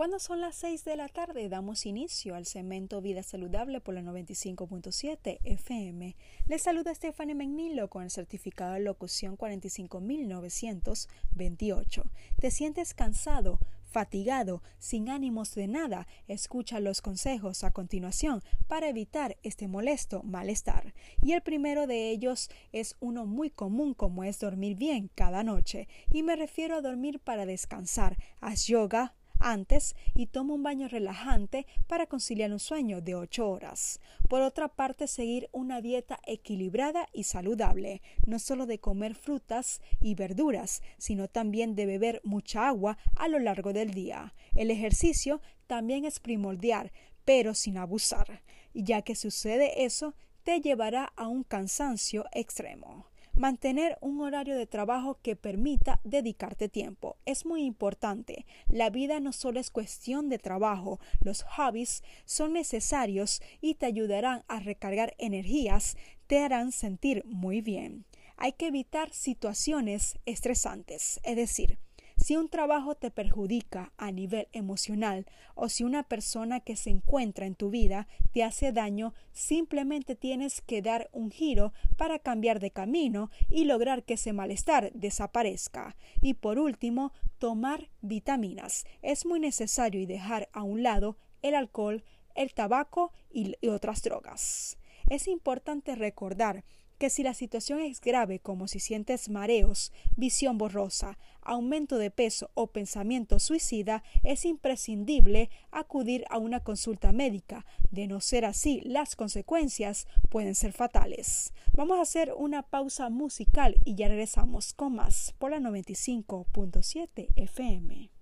Cuando son las 6 de la tarde, damos inicio al segmento Vida Saludable por la 95.7 FM. Les saluda Stephanie McNilo con el certificado de locución 45928. ¿Te sientes cansado? fatigado, sin ánimos de nada, escucha los consejos a continuación para evitar este molesto malestar. Y el primero de ellos es uno muy común como es dormir bien cada noche. Y me refiero a dormir para descansar. Haz yoga, antes y toma un baño relajante para conciliar un sueño de 8 horas. Por otra parte, seguir una dieta equilibrada y saludable, no solo de comer frutas y verduras, sino también de beber mucha agua a lo largo del día. El ejercicio también es primordial, pero sin abusar, ya que sucede eso, te llevará a un cansancio extremo. Mantener un horario de trabajo que permita dedicarte tiempo es muy importante. La vida no solo es cuestión de trabajo, los hobbies son necesarios y te ayudarán a recargar energías, te harán sentir muy bien. Hay que evitar situaciones estresantes, es decir, si un trabajo te perjudica a nivel emocional o si una persona que se encuentra en tu vida te hace daño, simplemente tienes que dar un giro para cambiar de camino y lograr que ese malestar desaparezca. Y por último, tomar vitaminas. Es muy necesario y dejar a un lado el alcohol, el tabaco y, otras drogas. Es importante recordar que si la situación es grave como si sientes mareos, visión borrosa, aumento de peso o pensamiento suicida, es imprescindible acudir a una consulta médica. De no ser así, las consecuencias pueden ser fatales. Vamos a hacer una pausa musical y ya regresamos con más por la 95.7 FM.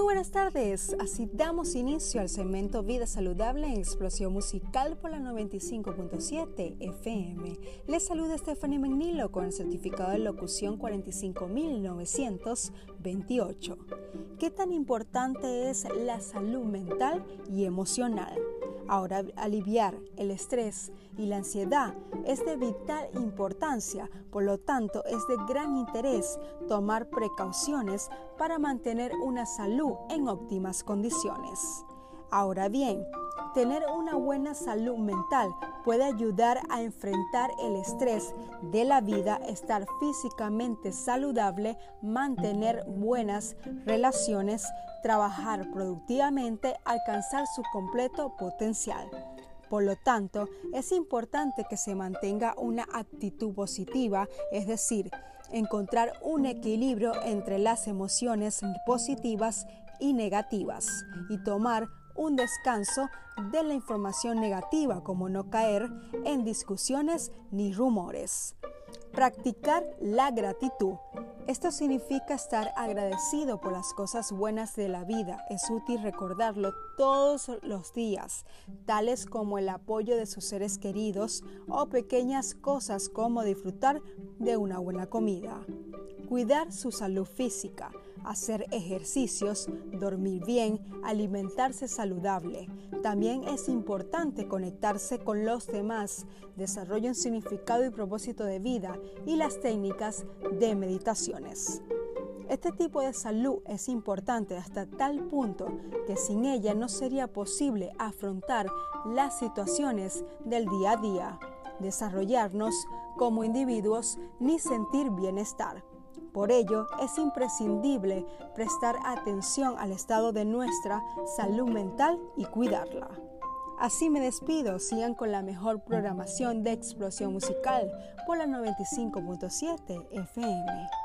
Buenas tardes. Así damos inicio al segmento Vida Saludable en Explosión Musical por la 95.7 FM. Les saluda Stephanie McNilo con el certificado de locución 45928. ¿Qué tan importante es la salud mental y emocional? Ahora, aliviar el estrés y la ansiedad es de vital importancia, por lo tanto es de gran interés tomar precauciones para mantener una salud en óptimas condiciones. Ahora bien, tener una buena salud mental puede ayudar a enfrentar el estrés de la vida, estar físicamente saludable, mantener buenas relaciones, trabajar productivamente, alcanzar su completo potencial. Por lo tanto, es importante que se mantenga una actitud positiva, es decir, encontrar un equilibrio entre las emociones positivas y negativas y tomar un descanso de la información negativa, como no caer en discusiones ni rumores. Practicar la gratitud. Esto significa estar agradecido por las cosas buenas de la vida. Es útil recordarlo todos los días, tales como el apoyo de sus seres queridos o pequeñas cosas como disfrutar de una buena comida. Cuidar su salud física hacer ejercicios, dormir bien, alimentarse saludable. También es importante conectarse con los demás, desarrollar un significado y propósito de vida y las técnicas de meditaciones. Este tipo de salud es importante hasta tal punto que sin ella no sería posible afrontar las situaciones del día a día, desarrollarnos como individuos ni sentir bienestar. Por ello, es imprescindible prestar atención al estado de nuestra salud mental y cuidarla. Así me despido, sigan con la mejor programación de explosión musical por la 95.7 FM.